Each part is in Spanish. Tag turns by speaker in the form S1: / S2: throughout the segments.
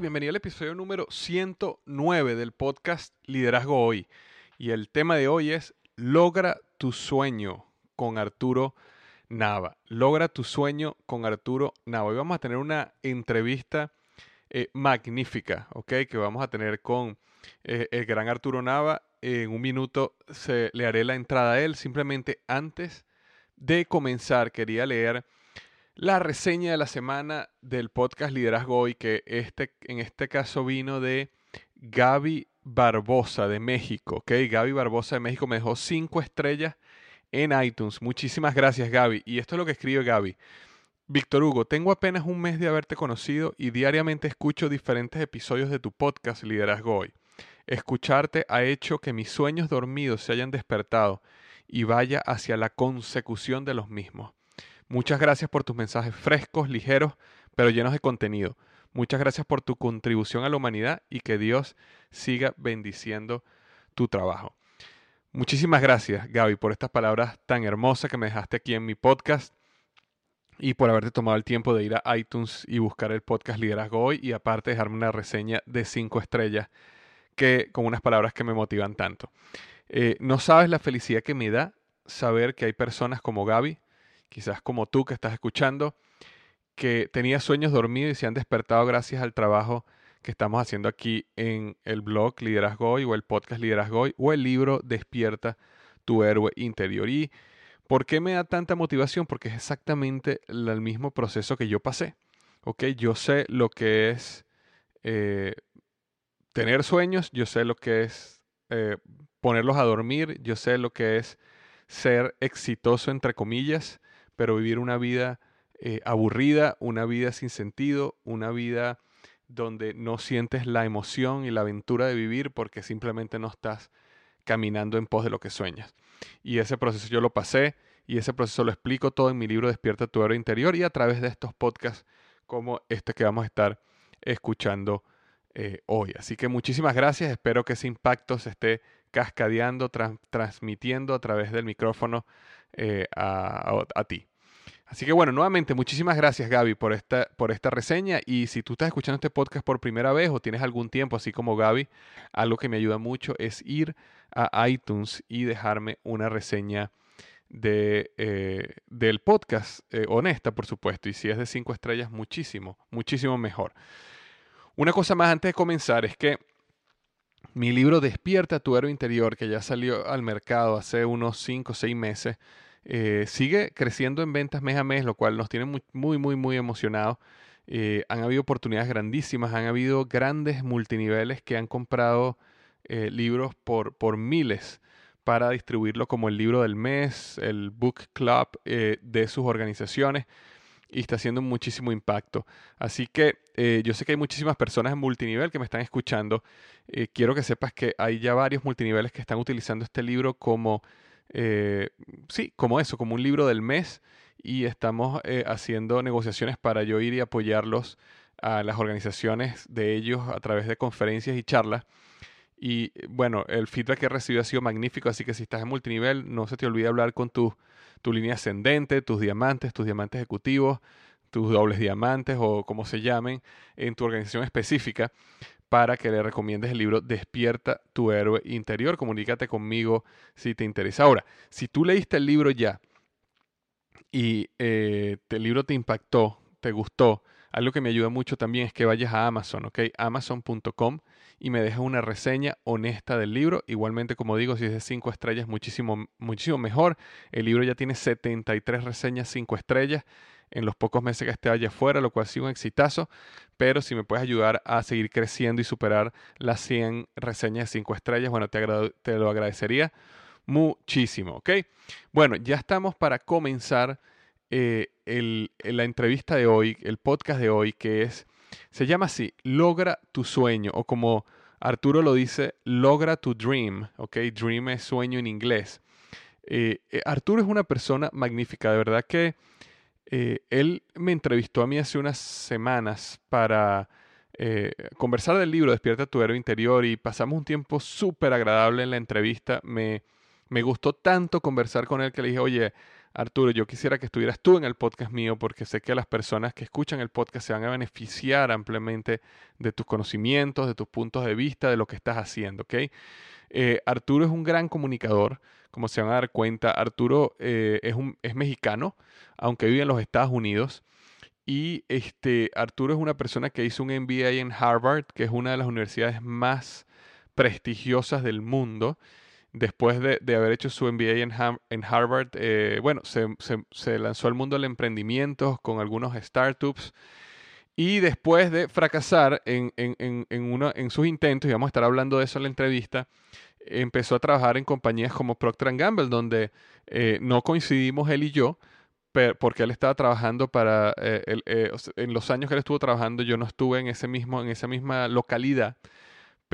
S1: Bienvenido al episodio número 109 del podcast Liderazgo Hoy. Y el tema de hoy es Logra tu sueño con Arturo Nava. Logra tu sueño con Arturo Nava. Hoy vamos a tener una entrevista eh, magnífica, ¿ok? Que vamos a tener con eh, el gran Arturo Nava. En un minuto se, le haré la entrada a él. Simplemente antes de comenzar, quería leer la reseña de la semana del podcast Liderazgo Hoy, que este, en este caso vino de Gaby Barbosa de México. ¿ok? Gaby Barbosa de México me dejó cinco estrellas en iTunes. Muchísimas gracias, Gaby. Y esto es lo que escribe Gaby. Víctor Hugo, tengo apenas un mes de haberte conocido y diariamente escucho diferentes episodios de tu podcast Liderazgo Hoy. Escucharte ha hecho que mis sueños dormidos se hayan despertado y vaya hacia la consecución de los mismos. Muchas gracias por tus mensajes frescos, ligeros, pero llenos de contenido. Muchas gracias por tu contribución a la humanidad y que Dios siga bendiciendo tu trabajo. Muchísimas gracias, Gaby, por estas palabras tan hermosas que me dejaste aquí en mi podcast y por haberte tomado el tiempo de ir a iTunes y buscar el podcast Liderazgo Hoy y aparte dejarme una reseña de cinco estrellas que con unas palabras que me motivan tanto. Eh, no sabes la felicidad que me da saber que hay personas como Gaby quizás como tú que estás escuchando, que tenía sueños dormidos y se han despertado gracias al trabajo que estamos haciendo aquí en el blog Liderazgo Hoy o el podcast Liderazgo Hoy o el libro Despierta tu héroe interior. ¿Y por qué me da tanta motivación? Porque es exactamente el mismo proceso que yo pasé. ¿ok? Yo sé lo que es eh, tener sueños, yo sé lo que es eh, ponerlos a dormir, yo sé lo que es ser exitoso, entre comillas, pero vivir una vida eh, aburrida, una vida sin sentido, una vida donde no sientes la emoción y la aventura de vivir porque simplemente no estás caminando en pos de lo que sueñas. Y ese proceso yo lo pasé y ese proceso lo explico todo en mi libro Despierta tu héroe interior y a través de estos podcasts como este que vamos a estar escuchando eh, hoy. Así que muchísimas gracias, espero que ese impacto se esté cascadeando, transmitiendo a través del micrófono eh, a, ti. Así que bueno, nuevamente muchísimas gracias Gaby por esta, por esta reseña y si tú estás escuchando este podcast por primera vez o tienes algún tiempo así como Gaby, algo que me ayuda mucho es ir a iTunes y dejarme una reseña de, eh, del podcast, eh, honesta, por supuesto, y si es de cinco estrellas, muchísimo, muchísimo mejor. Una cosa más antes de comenzar es que mi libro Despierta tu héroe interior, que ya salió al mercado hace unos cinco o seis meses, eh, sigue creciendo en ventas mes a mes, lo cual nos tiene muy, muy, muy, muy emocionados. han habido oportunidades grandísimas, han habido grandes multiniveles que han comprado libros por, por miles para distribuirlo como el libro del mes, el book club eh, de sus organizaciones y está haciendo muchísimo impacto. Así que eh, yo sé que hay muchísimas personas en multinivel que me están escuchando. Eh, quiero que sepas que hay ya varios multiniveles que están utilizando este libro como, sí, como eso, como un libro del mes y estamos haciendo negociaciones para yo ir y apoyarlos a las organizaciones de ellos a través de conferencias y charlas. Y bueno, el feedback que he recibido ha sido magnífico, así que si estás en multinivel, no se te olvide hablar con tu, tu línea ascendente, tus diamantes, tus diamantes ejecutivos, tus dobles diamantes o como se llamen en tu organización específica para que le recomiendes el libro Despierta tu héroe interior. Comunícate conmigo si te interesa. Ahora, si tú leíste el libro ya y eh, el libro te impactó, te gustó, algo que me ayuda mucho también es que vayas a Amazon, ¿ok? Amazon.com y me dejas una reseña honesta del libro. Igualmente, como digo, si es de 5 estrellas, muchísimo, muchísimo mejor. El libro ya tiene 73 reseñas 5 estrellas en los pocos meses que esté allá afuera, lo cual ha sido un exitazo. Pero si me puedes ayudar a seguir creciendo y superar las 100 reseñas de 5 estrellas, bueno, te, lo agradecería muchísimo, ¿ok? Bueno, ya estamos para comenzar eh, la entrevista de hoy, el podcast de hoy, que es se llama así, logra tu sueño, o como Arturo lo dice, logra tu dream, ¿ok? Dream es sueño en inglés. Eh, eh, Arturo es una persona magnífica, de verdad que eh, él me entrevistó a mí hace unas semanas para conversar del libro Despierta tu héroe interior y pasamos un tiempo súper agradable en la entrevista. Me, me gustó tanto conversar con él que le dije, oye, Arturo, yo quisiera que estuvieras tú en el podcast mío porque sé que las personas que escuchan el podcast se van a beneficiar ampliamente de tus conocimientos, de tus puntos de vista, de lo que estás haciendo, ¿ok? Eh, Arturo es un gran comunicador, como se van a dar cuenta. Arturo eh, es, un, es mexicano, aunque vive en los Estados Unidos. Y este, Arturo es una persona que hizo un MBA en Harvard, que es una de las universidades más prestigiosas del mundo después de, haber hecho su MBA en, en Harvard, eh, bueno, se, lanzó al mundo del emprendimiento con algunos startups. Y después de fracasar en, uno, en sus intentos, y vamos a estar hablando de eso en la entrevista, empezó a trabajar en compañías como Procter Gamble, donde eh, no coincidimos él y yo, porque él estaba trabajando para, eh, en los años que él estuvo trabajando, yo no estuve en, ese mismo, en esa misma localidad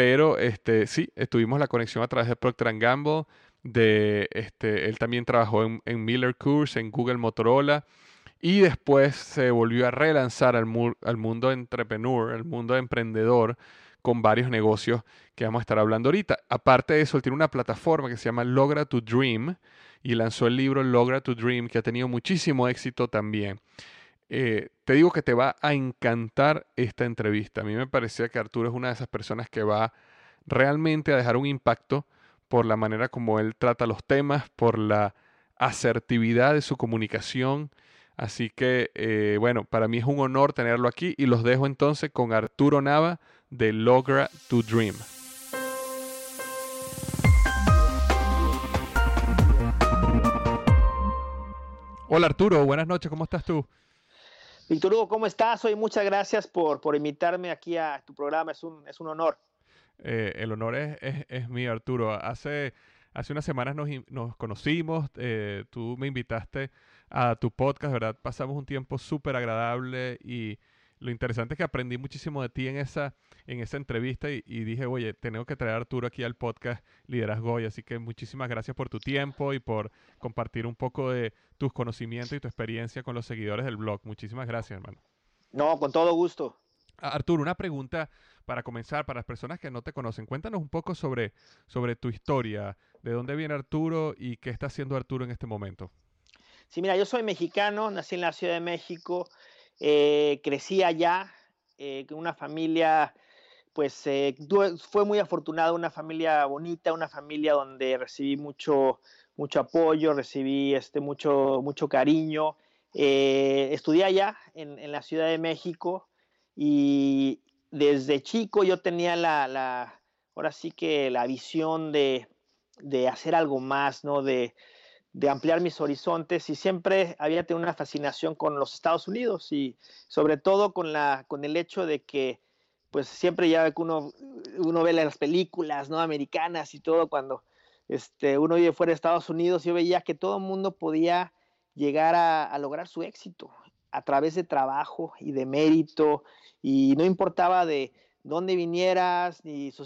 S1: pero este, sí, estuvimos la conexión a través de Procter Gamble. De, este, él también trabajó en, Miller Coors, en Google Motorola. Y después se volvió a relanzar al, al mundo entrepreneur, al mundo emprendedor, con varios negocios que vamos a estar hablando ahorita. Aparte de eso, él tiene una plataforma que se llama Logra to Dream y lanzó el libro Logra to Dream, que ha tenido muchísimo éxito también. Eh, te digo que te va a encantar esta entrevista. A mí me parecía que Arturo es una de esas personas que va realmente a dejar un impacto por la manera como él trata los temas, por la asertividad de su comunicación. Así que, eh, bueno, para mí es un honor tenerlo aquí y los dejo entonces con Arturo Nava de Logra to Dream. Hola Arturo, buenas noches, ¿cómo estás tú?
S2: Víctor Hugo, ¿cómo estás? Hoy muchas gracias por, por invitarme aquí a tu programa, es un, es un honor.
S1: Eh, el honor es, es, mío, Arturo. Hace, hace unas semanas nos, nos conocimos, eh, tú me invitaste a tu podcast, ¿verdad? Pasamos un tiempo súper agradable y lo interesante es que aprendí muchísimo de ti en esa, en esa entrevista y, dije, oye, tengo que traer a Arturo aquí al podcast Liderazgo hoy, así que muchísimas gracias por tu tiempo y por compartir un poco de tus conocimientos y tu experiencia con los seguidores del blog. Muchísimas gracias, hermano.
S2: No, con todo gusto.
S1: Arturo, una pregunta para comenzar, para las personas que no te conocen. Cuéntanos un poco sobre, sobre tu historia, de dónde viene Arturo y qué está haciendo Arturo en este momento.
S2: Sí, mira, yo soy mexicano, nací en la Ciudad de México, eh, crecí allá eh, con una familia pues eh, fue muy afortunado, una familia bonita, una familia donde recibí mucho, mucho apoyo, recibí este, mucho, mucho cariño. Eh, estudié allá en, la Ciudad de México y desde chico yo tenía la, ahora sí que la visión de, hacer algo más, ¿no? De, de ampliar mis horizontes y siempre había tenido una fascinación con los Estados Unidos y sobre todo con, la, con el hecho de que pues siempre ya que uno, ve las películas no americanas y todo cuando este, uno vive fuera de Estados Unidos yo veía que todo el mundo podía llegar a, lograr su éxito a través de trabajo y de mérito y no importaba de dónde vinieras, ni su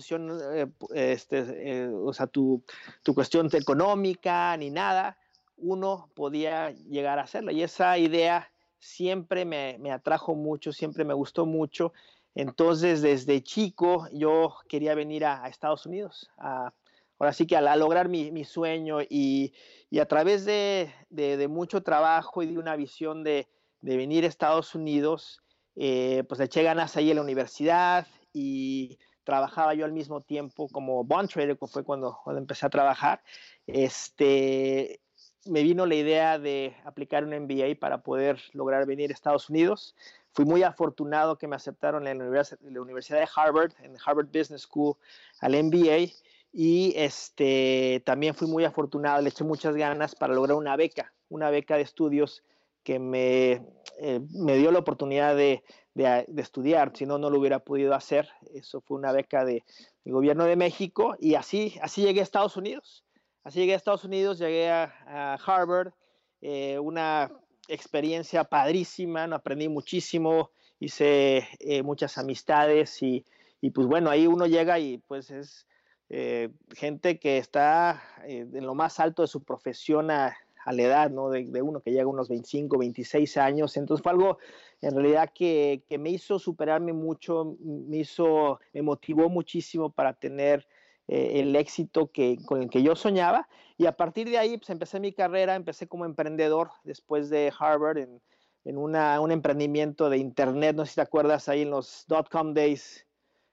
S2: eh, este, eh, o sea, tu, tu, cuestión económica, ni nada, uno podía llegar a hacerlo. Y esa idea siempre me, me, atrajo mucho, siempre me gustó mucho. Entonces, desde chico, yo quería venir a, Estados Unidos, ahora sí que a, lograr mi, sueño y, a través de, mucho trabajo y de una visión de, venir a Estados Unidos, eh, pues eché ganas ahí en la universidad y trabajaba yo al mismo tiempo como bond trader, que fue cuando, cuando empecé a trabajar. Este, me vino la idea de aplicar un MBA para poder lograr venir a Estados Unidos. Fui muy afortunado que me aceptaron en la Universidad de Harvard, en Harvard Business School, al MBA. Y este, también fui muy afortunado, le eché muchas ganas para lograr una beca, una beca de estudios que me, eh, me dio la oportunidad de, de, estudiar, si no, no lo hubiera podido hacer. Eso fue una beca de, del gobierno de México y así, así llegué a Estados Unidos. Así llegué a Estados Unidos, llegué a, Harvard, eh, una experiencia padrísima, ¿no? aprendí muchísimo, hice eh, muchas amistades y, y, pues bueno, ahí uno llega y pues es gente que está en lo más alto de su profesión a, la edad, ¿no? De, uno que llega a unos 25, 26 años. Entonces fue algo en realidad que, me hizo superarme mucho, me hizo, me motivó muchísimo para tener eh, el éxito que, con el que yo soñaba. Y a partir de ahí, pues empecé mi carrera, empecé como emprendedor después de Harvard en, en una, un emprendimiento de internet, no sé si te acuerdas ahí en los dot-com days.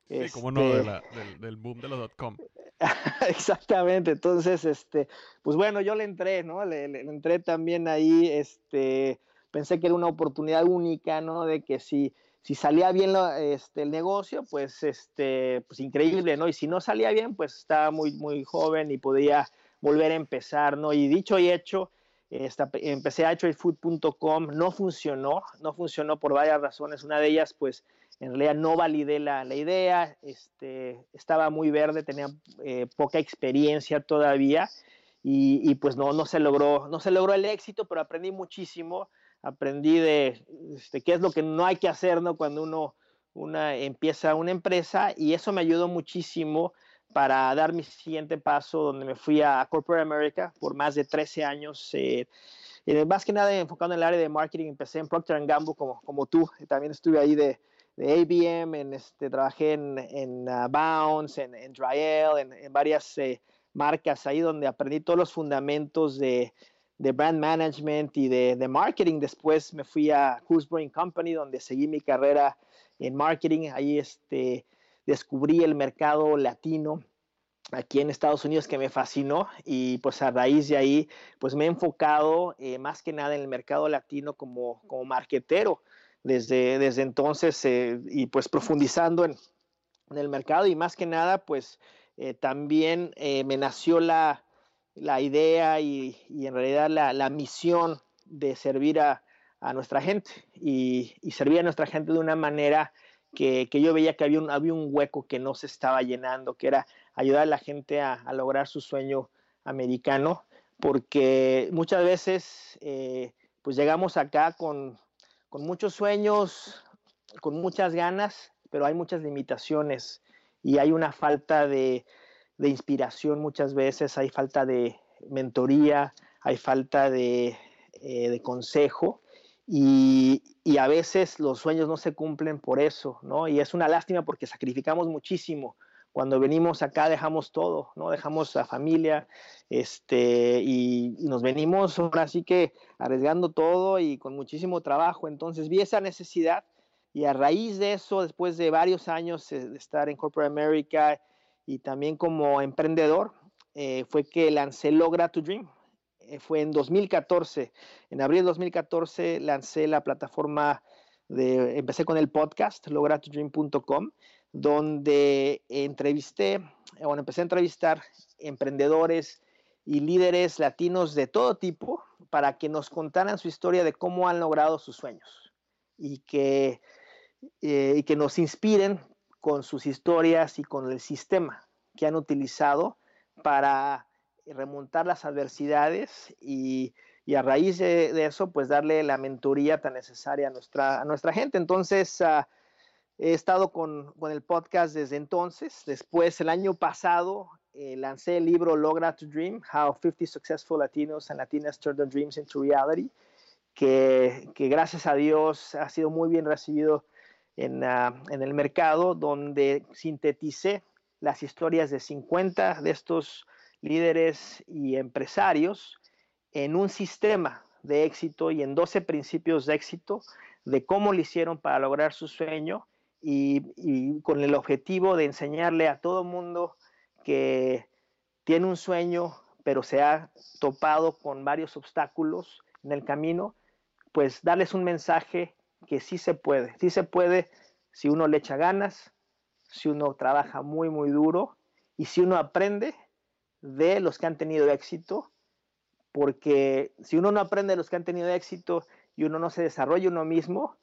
S3: Sí, como no, este del, del, boom de los dot-com.
S2: Exactamente, entonces, este, pues bueno, yo le entré, ¿no? Le, entré también ahí, este, pensé que era una oportunidad única, ¿no? De que si, si salía bien este, el negocio, pues, este, pues increíble, ¿no? Y si no salía bien, pues estaba muy, muy joven y podía volver a empezar, ¿no? Y dicho y hecho, empecé a tradefood.com, no funcionó, no funcionó por varias razones. Una de ellas, pues, en realidad no validé la, la idea, este, estaba muy verde, tenía eh, poca experiencia todavía y, y, pues no, no se logró, no se logró el éxito, pero aprendí muchísimo, aprendí de este, qué es lo que no hay que hacer ¿no? cuando uno una, empieza una empresa y eso me ayudó muchísimo para dar mi siguiente paso, donde me fui a Corporate America por más de 13 años. Eh, eh, más que nada enfocado en el área de marketing, empecé en Procter Gamble como, como tú, también estuve ahí de, de ABM, en este, trabajé en, en uh, Bounce, en, en Dryel, en, varias eh, marcas ahí donde aprendí todos los fundamentos de, de brand management y de, de, marketing. Después me fui a Brewing Company, donde seguí mi carrera en marketing. Ahí este, descubrí el mercado latino aquí en Estados Unidos que me fascinó y pues a raíz de ahí pues me he enfocado eh, más que nada en el mercado latino como, como marketero desde, desde entonces eh, y pues profundizando en, el mercado y más que nada pues eh, también eh, me nació la, la idea y, y, en realidad la, la misión de servir a, a nuestra gente y, y, servir a nuestra gente de una manera que, que yo veía que había un, había un, hueco que no se estaba llenando, que era ayudar a la gente a, a lograr su sueño americano, porque muchas veces pues llegamos acá con, con muchos sueños, con muchas ganas, pero hay muchas limitaciones y hay una falta de, inspiración muchas veces, hay falta de mentoría, hay falta de, eh, consejo y, y, a veces los sueños no se cumplen por eso, ¿no? Y es una lástima porque sacrificamos muchísimo cuando venimos acá dejamos todo, ¿no? Dejamos la familia, este, y, nos venimos ahora sí que arriesgando todo y con muchísimo trabajo. Entonces vi esa necesidad y a raíz de eso, después de varios años de estar en Corporate America y también como emprendedor, eh, fue que lancé Logra to Dream. Eh, fue en 2014, en abril de 2014 lancé la plataforma de, empecé con el podcast, logratodream.com, donde entrevisté, bueno, empecé a entrevistar emprendedores y líderes latinos de todo tipo para que nos contaran su historia de cómo han logrado sus sueños y que, eh, y que nos inspiren con sus historias y con el sistema que han utilizado para remontar las adversidades y, a raíz de, eso, pues darle la mentoría tan necesaria a nuestra, a nuestra gente. Entonces, ah, he estado con, con, el podcast desde entonces. Después, el año pasado, eh, lancé el libro Logra to Dream, How 50 Successful Latinos and Latinas Turn Their Dreams into Reality, que, que, gracias a Dios ha sido muy bien recibido en, ah, en el mercado, donde sinteticé las historias de 50 de estos líderes y empresarios en un sistema de éxito y en 12 principios de éxito de cómo lo hicieron para lograr su sueño y, con el objetivo de enseñarle a todo mundo que tiene un sueño pero se ha topado con varios obstáculos en el camino, pues darles un mensaje que sí se puede, sí se puede si uno le echa ganas, si uno trabaja muy, muy duro y si uno aprende de los que han tenido éxito, porque si uno no aprende de los que han tenido éxito y uno no se desarrolla uno mismo,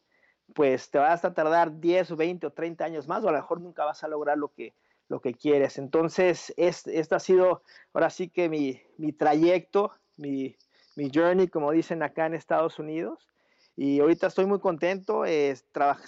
S2: pues te vas a tardar 10 o 20 o 30 años más o a lo mejor nunca vas a lograr lo que, lo que quieres. Entonces, este, ha sido ahora sí que mi, mi trayecto, mi, mi, journey, como dicen acá en Estados Unidos. Y ahorita estoy muy contento, eh,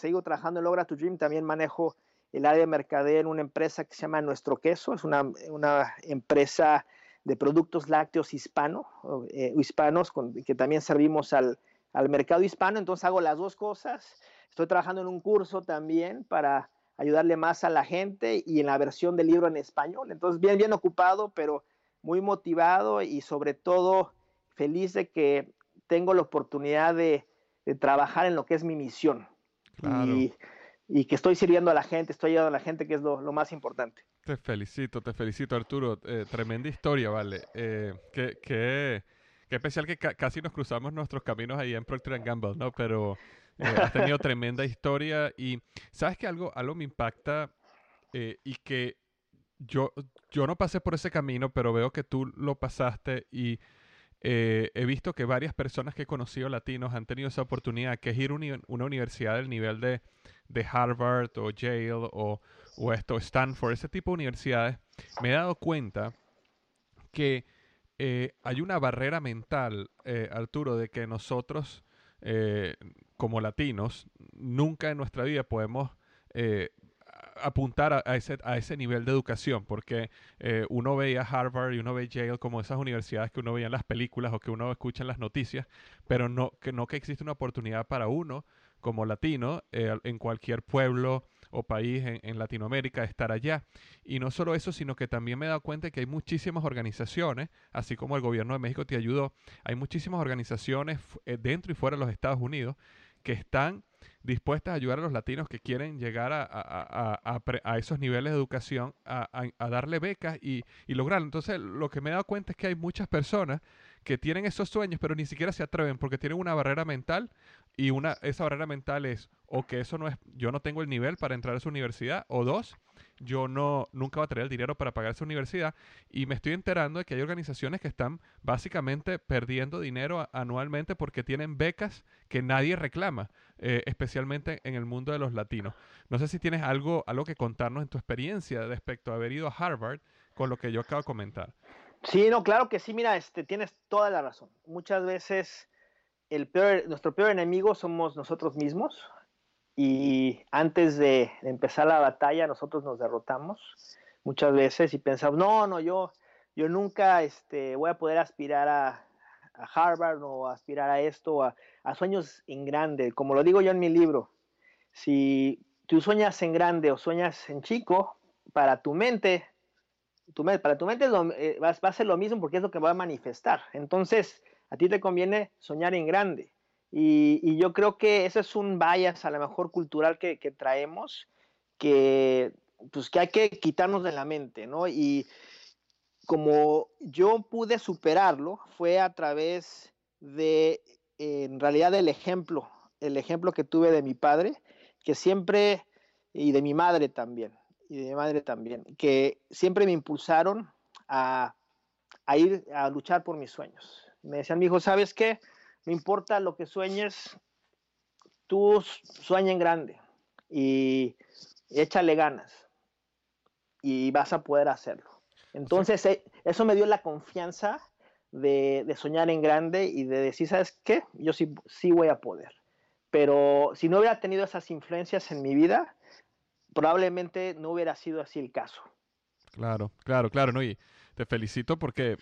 S2: sigo trabajando en Logra tu Dream, también manejo el área de mercadeo en una empresa que se llama Nuestro Queso, es una, una empresa de productos lácteos hispano, eh, hispanos, que también servimos al, al, mercado hispano, entonces hago las dos cosas. Estoy trabajando en un curso también para ayudarle más a la gente y en la versión del libro en español. Entonces, bien, bien ocupado, pero muy motivado y sobre todo feliz de que tengo la oportunidad de, de trabajar en lo que es mi misión. Claro. Y, y que estoy sirviendo a la gente, estoy ayudando a la gente, que es lo, más importante.
S1: Te felicito, te felicito Arturo. Eh, tremenda historia, vale. Eh, qué, qué, especial que casi nos cruzamos nuestros caminos ahí en Procter Gamble, ¿no? Pero eh, has tenido tremenda historia y sabes que algo, algo me impacta y que yo, yo no pasé por ese camino, pero veo que tú lo pasaste y he visto que varias personas que he conocido latinos han tenido esa oportunidad, que es ir a una universidad del nivel de de Harvard o Yale o, o esto, Stanford, ese tipo de universidades, me he dado cuenta que eh, hay una barrera mental, eh, Arturo, de que nosotros, eh, como latinos, nunca en nuestra vida podemos apuntar a, ese, a ese nivel de educación, porque uno veía Harvard y uno ve Yale como esas universidades que uno veía en las películas o que uno escucha en las noticias, pero no que, no que existe una oportunidad para uno como latino eh, en cualquier pueblo o país en, Latinoamérica estar allá. Y no solo eso, sino que también me he dado cuenta que hay muchísimas organizaciones, así como el gobierno de México te ayudó, hay muchísimas organizaciones eh, dentro y fuera de los Estados Unidos que están dispuestas a ayudar a los latinos que quieren llegar a, esos niveles de educación, a, darle becas y, y lograrlo. Entonces, lo que me he dado cuenta es que hay muchas personas que tienen esos sueños, pero ni siquiera se atreven porque tienen una barrera mental y una, esa barrera mental es o que eso no es, yo no tengo el nivel para entrar a esa universidad, o dos, yo no, nunca voy a tener el dinero para pagar esa universidad y me estoy enterando de que hay organizaciones que están básicamente perdiendo dinero anualmente porque tienen becas que nadie reclama, eh, especialmente en el mundo de los latinos. No sé si tienes algo, algo que contarnos en tu experiencia respecto a haber ido a Harvard con lo que yo acabo de comentar.
S2: Sí, no, claro que sí, mira, este, tienes toda la razón. Muchas veces el nuestro peor enemigo somos nosotros mismos y antes de empezar la batalla nosotros nos derrotamos muchas veces y pensamos, no, no, yo, yo nunca este, voy a poder aspirar a, Harvard o aspirar a esto, a, a sueños en grande. Como lo digo yo en mi libro, si tú sueñas en grande o sueñas en chico, para tu mente, tu, para tu mente eh, va, a ser lo mismo porque es lo que va a manifestar. Entonces, a ti te conviene soñar en grande. Y, yo creo que ese es un bias a lo mejor cultural que, traemos, que, pues, que hay que quitarnos de la mente, ¿no? Y como yo pude superarlo, fue a través de, en realidad, del ejemplo, el ejemplo que tuve de mi padre, que siempre, y de mi madre también, y de mi madre también, que siempre me impulsaron a ir a luchar por mis sueños. Me decían, mi hijo, ¿sabes qué? No importa lo que sueñes, tú sueña en grande y échale ganas y vas a poder hacerlo. Entonces, eh, eso me dio la confianza de, soñar en grande y de decir, ¿sabes qué? Yo sí, sí voy a poder. Pero si no hubiera tenido esas influencias en mi vida, probablemente no hubiera sido así el caso.
S1: Claro, claro, claro, ¿no? Y te felicito porque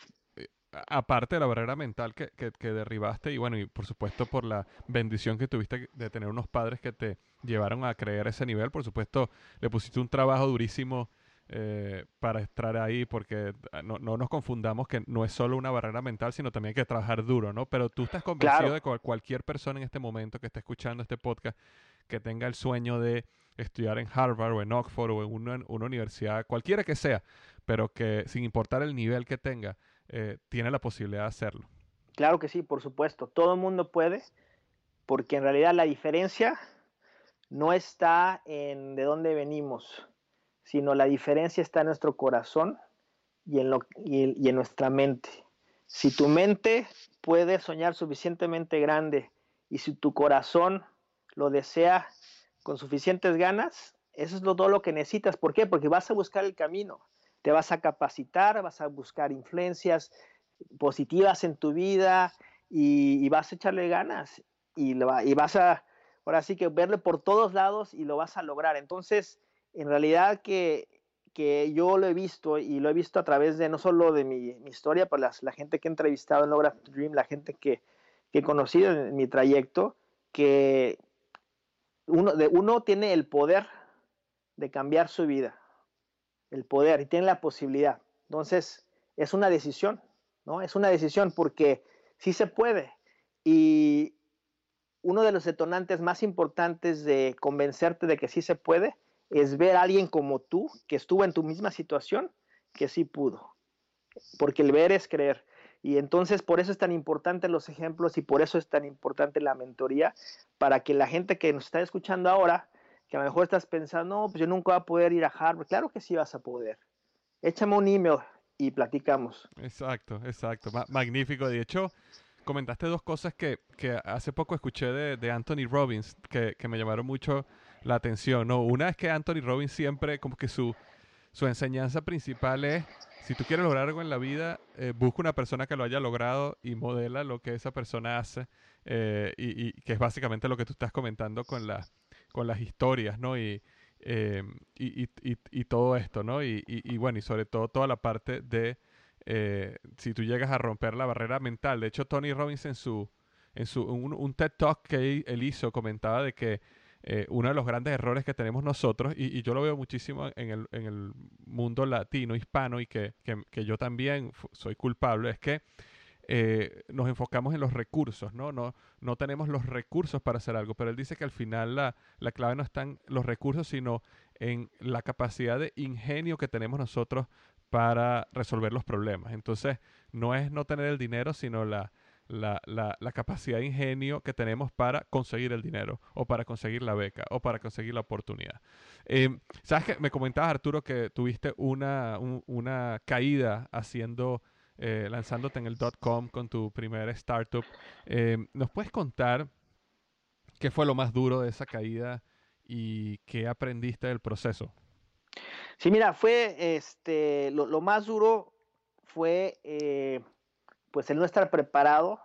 S1: aparte de la barrera mental que, que, derribaste y bueno, y por supuesto por la bendición que tuviste de tener unos padres que te llevaron a creer ese nivel, por supuesto le pusiste un trabajo durísimo eh, para estar ahí porque ah, no, no, nos confundamos que no es solo una barrera mental, sino también hay que trabajar duro, ¿no? Pero tú estás convencido de que cualquier persona en este momento que esté escuchando este podcast que tenga el sueño de estudiar en Harvard o en Oxford o en una, una universidad, cualquiera que sea, pero que sin importar el nivel que tenga, eh, tiene la posibilidad de hacerlo.
S2: Claro que sí, por supuesto. Todo el mundo puede, porque en realidad la diferencia no está en de dónde venimos, sino la diferencia está en nuestro corazón y en, lo, y en nuestra mente. Si tu mente puede soñar suficientemente grande y si tu corazón lo desea con suficientes ganas, eso es todo lo que necesitas. ¿Por qué? Porque vas a buscar el camino te vas a capacitar, vas a buscar influencias positivas en tu vida y, vas a echarle ganas y, y, vas a, ahora sí que verle por todos lados y lo vas a lograr. Entonces, en realidad que, que yo lo he visto y lo he visto a través de no solo de mi, historia, pero pues la gente que he entrevistado en Logra Dream, la gente que, que he conocido en mi trayecto, que uno, de, uno tiene el poder de cambiar su vida el poder y tienen la posibilidad. Entonces, es una decisión, ¿no? Es una decisión porque sí se puede. Y uno de los detonantes más importantes de convencerte de que sí se puede es ver a alguien como tú, que estuvo en tu misma situación, que sí pudo. Porque el ver es creer. Y entonces por eso es tan importante los ejemplos y por eso es tan importante la mentoría, para que la gente que nos está escuchando ahora que a lo mejor estás pensando, no, pues yo nunca voy a poder ir a Harvard. Claro que sí vas a poder. Échame un email y platicamos.
S1: Exacto, exacto. magnífico. De hecho, comentaste dos cosas que, que hace poco escuché de, de Anthony Robbins que, que, me llamaron mucho la atención. ¿no? Una es que Anthony Robbins siempre, como que su, su enseñanza principal es, si tú quieres lograr algo en la vida, eh, busca una persona que lo haya logrado y modela lo que esa persona hace. Eh, y, y, que es básicamente lo que tú estás comentando con la con las historias, ¿no? Y, eh, y, y, todo esto, ¿no? Y, bueno, y sobre todo toda la parte de eh, si tú llegas a romper la barrera mental. De hecho, Tony Robbins en su, en su un, TED Talk que él hizo comentaba de que eh, uno de los grandes errores que tenemos nosotros, y, yo lo veo muchísimo en el, en el mundo latino, hispano, y que, que yo también soy culpable, es que eh, nos enfocamos en los recursos, ¿no? ¿no? No tenemos los recursos para hacer algo, pero él dice que al final la, la clave no está en los recursos, sino en la capacidad de ingenio que tenemos nosotros para resolver los problemas. Entonces, no es no tener el dinero, sino la, la, la, capacidad de ingenio que tenemos para conseguir el dinero, o para conseguir la beca, o para conseguir la oportunidad. Eh, ¿Sabes que Me comentabas, Arturo, que tuviste una, una caída haciendo eh, lanzándote en el .com con tu primer startup. Eh, ¿Nos puedes contar qué fue lo más duro de esa caída y qué aprendiste del proceso?
S2: Sí, mira, fue este, lo, más duro fue eh, pues el no estar preparado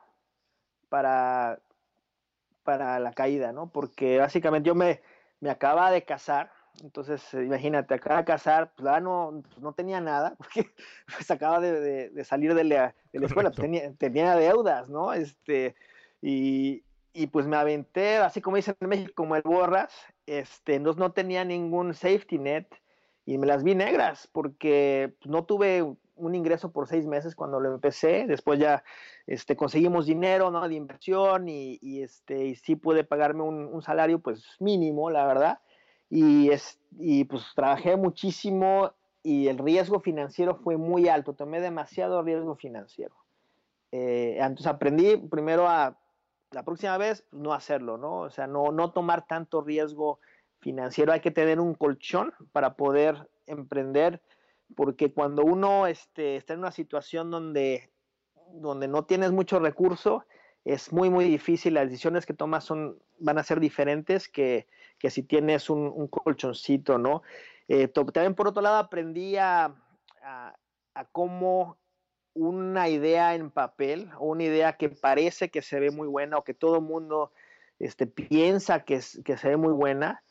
S2: para, para la caída, ¿no? Porque básicamente yo me, me acababa de casar entonces, eh, imagínate, acá a casar, pues, no, pues, no tenía nada, porque pues, acaba de, de, salir de la, de la escuela, pues, tenía, tenía, deudas, ¿no? Este, y, y, pues me aventé, así como dicen en México, como el borras, este, no, tenía ningún safety net y me las vi negras, porque no tuve un ingreso por seis meses cuando lo empecé, después ya este, conseguimos dinero ¿no? de inversión y, y, este, y sí pude pagarme un, un, salario pues mínimo, la verdad, y, es, y pues trabajé muchísimo y el riesgo financiero fue muy alto, tomé demasiado riesgo financiero. Eh, entonces aprendí primero a la próxima vez pues, no hacerlo, ¿no? O sea, no, no tomar tanto riesgo financiero, hay que tener un colchón para poder emprender, porque cuando uno este, está en una situación donde, donde no tienes mucho recurso, es muy, muy difícil, las decisiones que tomas son, van a ser diferentes que, que si tienes un, colchoncito, ¿no? Eh, también por otro lado aprendí a, cómo una idea en papel o una idea que parece que se ve muy buena o que todo el mundo este, piensa que, que se ve muy buena,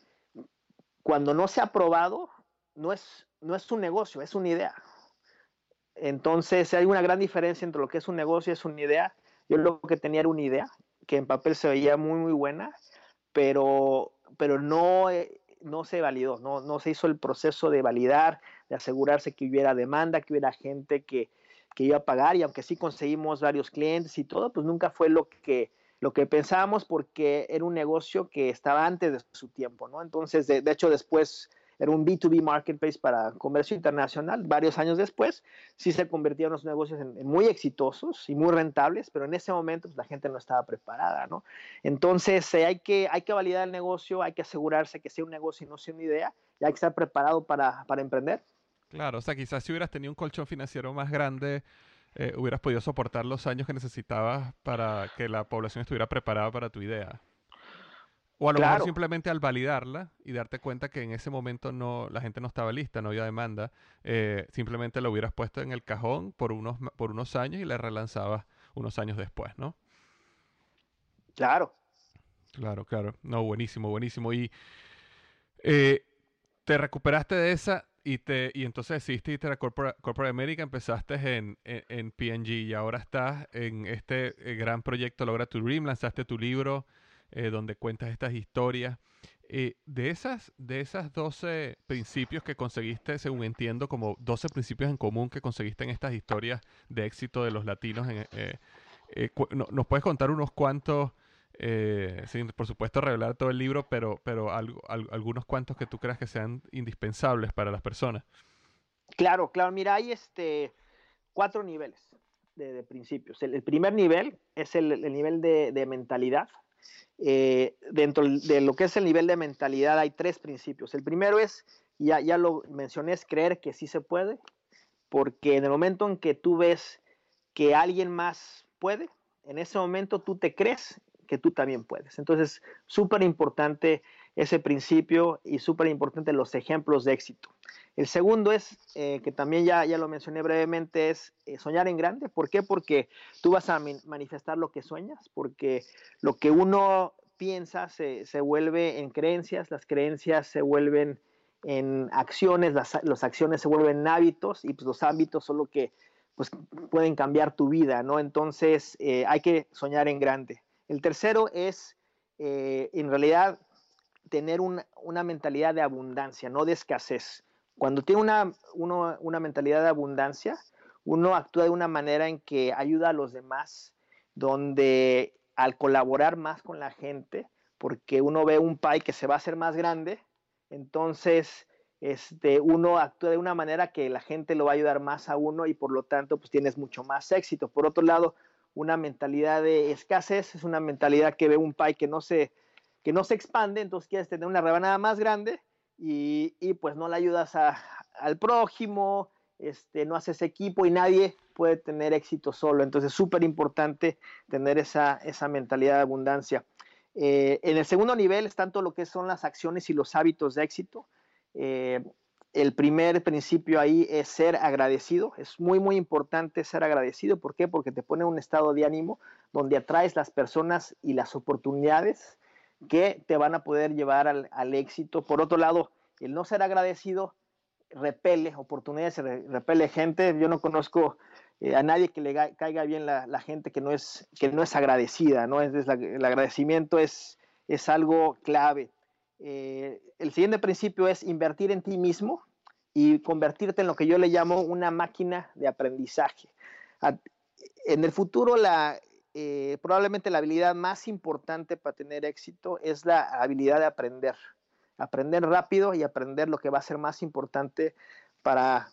S2: cuando no se ha probado, no es, no es un negocio, es una idea. Entonces hay una gran diferencia entre lo que es un negocio y es una idea. Yo lo que tenía era una idea, que en papel se veía muy, muy buena, pero, pero no, eh, no se validó, no, no se hizo el proceso de validar, de asegurarse que hubiera demanda, que hubiera gente que, que iba a pagar y aunque sí conseguimos varios clientes y todo, pues nunca fue lo que, lo que pensábamos porque era un negocio que estaba antes de su tiempo, ¿no? Entonces, de, de hecho, después era un B2B marketplace para comercio internacional. Varios años después, sí se convirtieron los negocios en, muy exitosos y muy rentables, pero en ese momento pues, la gente no estaba preparada, ¿no? Entonces, eh, hay, que, validar el negocio, hay que asegurarse que sea un negocio y no sea una idea, y hay que estar preparado para, para emprender.
S1: Claro, o sea, quizás si hubieras tenido un colchón financiero más grande, eh, hubieras podido soportar los años que necesitabas para que la población estuviera preparada para tu idea. O a lo claro. mejor simplemente al validarla y darte cuenta que en ese momento no, la gente no estaba lista, no había demanda, eh, simplemente lo hubieras puesto en el cajón por unos, por unos años y la relanzabas unos años después, ¿no?
S2: Claro.
S1: Claro, claro. No, buenísimo, buenísimo. Y eh, te recuperaste de esa y, te, y entonces decidiste irte a Corporate, Corporate America, empezaste en, en, en, PNG y ahora estás en este eh, gran proyecto Logra tu Dream, lanzaste tu libro eh, donde cuentas estas historias. Eh, de, esas, de esas 12 principios que conseguiste, según entiendo, como 12 principios en común que conseguiste en estas historias de éxito de los latinos, en, eh, eh ¿nos puedes contar unos cuantos eh, sin por supuesto revelar todo el libro, pero, pero algo, al, algunos cuantos que tú creas que sean indispensables para las personas.
S2: Claro, claro, mira, hay este, cuatro niveles de, de principios. El, el, primer nivel es el, el nivel de, de mentalidad. Eh, dentro de lo que es el nivel de mentalidad hay tres principios. El primero es, ya, ya lo mencioné, es creer que sí se puede, porque en el momento en que tú ves que alguien más puede, en ese momento tú te crees que tú también puedes. Entonces, súper importante ese principio y súper importante los ejemplos de éxito. El segundo es, eh, que también ya, ya lo mencioné brevemente, es eh, soñar en grande. ¿Por qué? Porque tú vas a manifestar lo que sueñas, porque lo que uno piensa se, se vuelve en creencias, las creencias se vuelven en acciones, las, acciones se vuelven en hábitos y pues, los hábitos son lo que pues, pueden cambiar tu vida, ¿no? Entonces eh, hay que soñar en grande. El tercero es, en realidad, tener una, una, mentalidad de abundancia, no de escasez. Cuando tiene una, uno, una mentalidad de abundancia, uno actúa de una manera en que ayuda a los demás, donde al colaborar más con la gente, porque uno ve un pie que se va a hacer más grande, entonces este, uno actúa de una manera que la gente lo va a ayudar más a uno y por lo tanto pues tienes mucho más éxito. Por otro lado, una mentalidad de escasez, es una mentalidad que ve un pie que no se, que no se expande, entonces quieres tener una rebanada más grande y, y pues no le ayudas a, al prójimo, este, no haces equipo y nadie puede tener éxito solo. Entonces es súper importante tener esa, esa mentalidad de abundancia. Eh, en el segundo nivel es tanto lo que son las acciones y los hábitos de éxito. Eh, el primer principio ahí es ser agradecido. Es muy, muy importante ser agradecido. ¿Por qué? Porque te pone un estado de ánimo donde atraes las personas y las oportunidades que te van a poder llevar al, al éxito. Por otro lado, el no ser agradecido repele oportunidades, repele gente. Yo no conozco eh, a nadie que le caiga bien la, la, gente que no es, que no es agradecida. ¿no? Es, es la, el agradecimiento es, es algo clave. Eh, el siguiente principio es invertir en ti mismo. y convertirte en lo que yo le llamo una máquina de aprendizaje. En el futuro, la, eh, probablemente la habilidad más importante para tener éxito es la habilidad de aprender. Aprender rápido y aprender lo que va a ser más importante para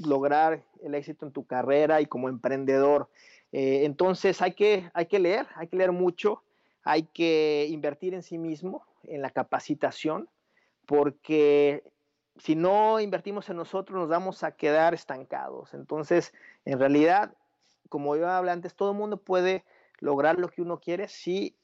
S2: lograr el éxito en tu carrera y como emprendedor. Eh, entonces hay que, hay que leer, hay que leer mucho, hay que invertir en sí mismo, en la capacitación, porque si no invertimos en nosotros nos vamos a quedar estancados. Entonces, en realidad, como yo hablé antes, todo el mundo puede lograr lo que uno quiere si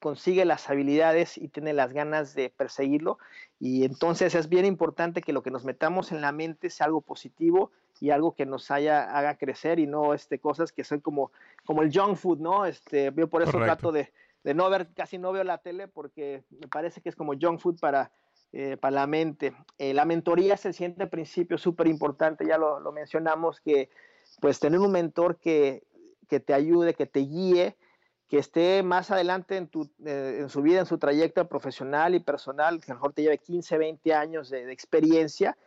S2: consigue las habilidades y tiene las ganas de perseguirlo. Y entonces es bien importante que lo que nos metamos en la mente sea algo positivo y algo que nos haya, haga crecer y no este, cosas que son como, como el junk food, ¿no? Este, yo por eso trato de, de, no ver, casi no veo la tele porque me parece que es como junk food para, eh, para la mente. Eh, la mentoría es el siguiente principio súper importante, ya lo, lo mencionamos, que pues tener un mentor que que te ayude, que te guíe, que esté más adelante en, tu, eh, en su vida, en su trayecto profesional y personal, que a lo mejor te lleve 15, 20 años de, experiencia.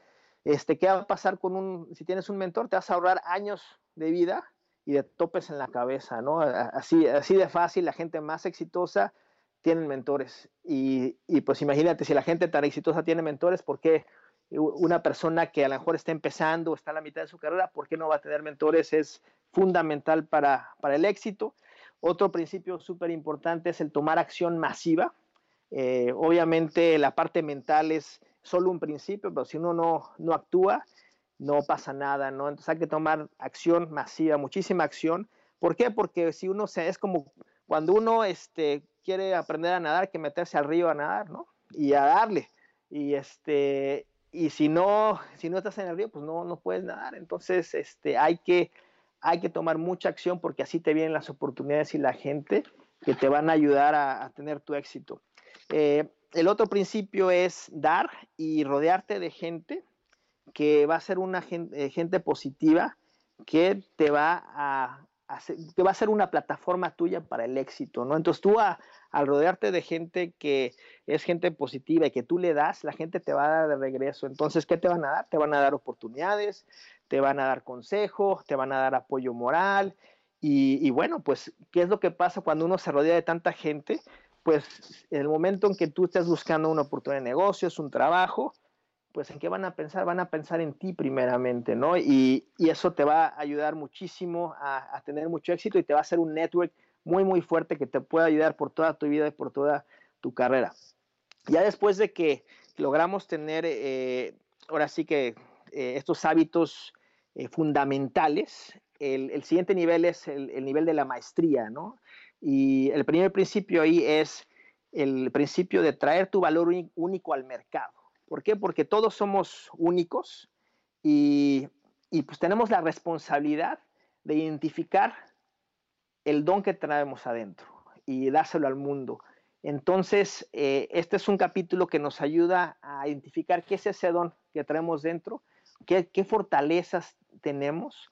S2: Este, ¿Qué va a pasar con un, si tienes un mentor? Te vas a ahorrar años de vida y de topes en la cabeza, ¿no? Así, así de fácil, la gente más exitosa tiene mentores. Y, y pues imagínate, si la gente tan exitosa tiene mentores, ¿por qué una persona que a lo mejor está empezando o está a la mitad de su carrera, ¿por qué no va a tener mentores? Es fundamental para, el éxito. Otro principio súper importante es el tomar acción masiva. Eh, obviamente la parte mental es solo un principio, pero si uno no, no actúa, no pasa nada, ¿no? Entonces hay que tomar acción masiva, muchísima acción. ¿Por qué? Porque si uno se, es como cuando uno este, quiere aprender a nadar, que meterse al río a nadar, ¿no? Y a darle. Y, este, y si, no, si no estás en el río, pues no, no puedes nadar. Entonces este, hay que hay que tomar mucha acción porque así te vienen las oportunidades y la gente que te van a ayudar a, tener tu éxito. Eh, el otro principio es dar y rodearte de gente que va a ser una gente, eh, gente positiva que te va a, que va a ser una plataforma tuya para el éxito, ¿no? Entonces tú al rodearte de gente que es gente positiva y que tú le das, la gente te va a dar de regreso. Entonces, ¿qué te van a dar? Te van a dar oportunidades, te van a dar consejo, te van a dar apoyo moral. Y, bueno, pues, ¿qué es lo que pasa cuando uno se rodea de tanta gente? Pues en el momento en que tú estés buscando una oportunidad de negocios, un trabajo, pues en qué van a pensar, van a pensar en ti primeramente, ¿no? Y, eso te va a ayudar muchísimo a, tener mucho éxito y te va a hacer un network muy, muy fuerte que te pueda ayudar por toda tu vida y por toda tu carrera. Ya después de que logramos tener, eh, ahora sí que eh, estos hábitos eh, fundamentales, el, siguiente nivel es el, nivel de la maestría, ¿no? Y el primer principio ahí es el principio de traer tu valor único al mercado. ¿Por qué? Porque todos somos únicos y, pues tenemos la responsabilidad de identificar el don que traemos adentro y dárselo al mundo. Entonces, eh, este es un capítulo que nos ayuda a identificar qué es ese don que traemos dentro, qué, qué fortalezas tenemos,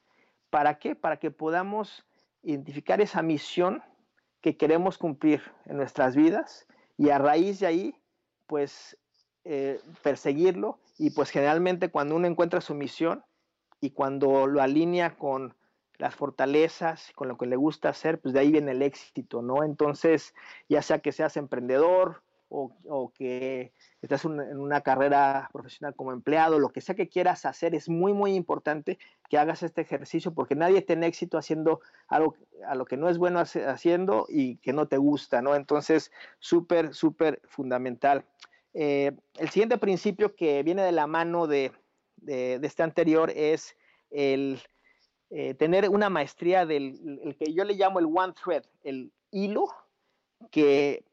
S2: para qué, para que podamos identificar esa misión que queremos cumplir en nuestras vidas y a raíz de ahí, pues eh, perseguirlo y pues generalmente cuando uno encuentra su misión y cuando lo alinea con las fortalezas, con lo que le gusta hacer, pues de ahí viene el éxito, ¿no? Entonces, ya sea que seas emprendedor o, que estás en una carrera profesional como empleado, lo que sea que quieras hacer, es muy, muy importante que hagas este ejercicio porque nadie tiene éxito haciendo algo a lo que no es bueno haciendo y que no te gusta, ¿no? Entonces, súper, súper fundamental. Eh, el siguiente principio que viene de la mano de, este anterior es el eh, tener una maestría del que yo le llamo el one thread, el hilo que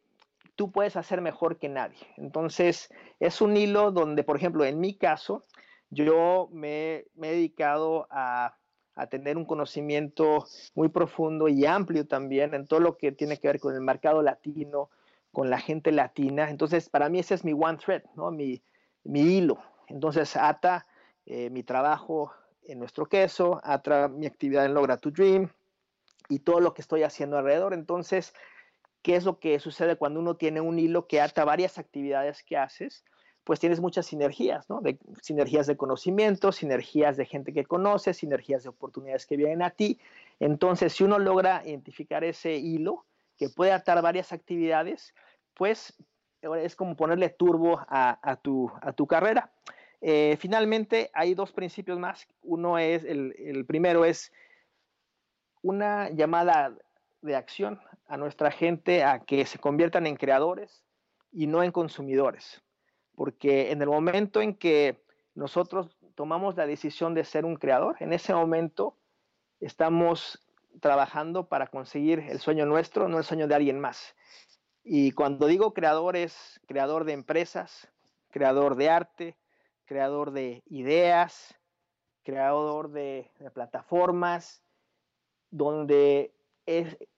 S2: tú puedes hacer mejor que nadie. Entonces, es un hilo donde, por ejemplo, en mi caso, yo me, he dedicado a, a, tener un conocimiento muy profundo y amplio también en todo lo que tiene que ver con el mercado latino, con la gente latina. Entonces, para mí ese es mi one thread, ¿no? mi, hilo. Entonces, ata eh, mi trabajo en nuestro queso, ata mi actividad en Logra tu Dream y todo lo que estoy haciendo alrededor. Entonces, ¿qué es lo que sucede cuando uno tiene un hilo que ata varias actividades que haces? pues tienes muchas sinergias, ¿no? De, sinergias de conocimiento, sinergias de gente que conoces, sinergias de oportunidades que vienen a ti. Entonces, si uno logra identificar ese hilo que puede atar varias actividades, pues es como ponerle turbo a, tu, carrera. Eh, finalmente, hay dos principios más. Uno es, el, el primero es una llamada de acción a nuestra gente a que se conviertan en creadores y no en consumidores. Porque en el momento en que nosotros tomamos la decisión de ser un creador, en ese momento estamos trabajando para conseguir el sueño nuestro, no el sueño de alguien más. Y cuando digo creador es creador de empresas, creador de arte, creador de ideas, creador de, plataformas, donde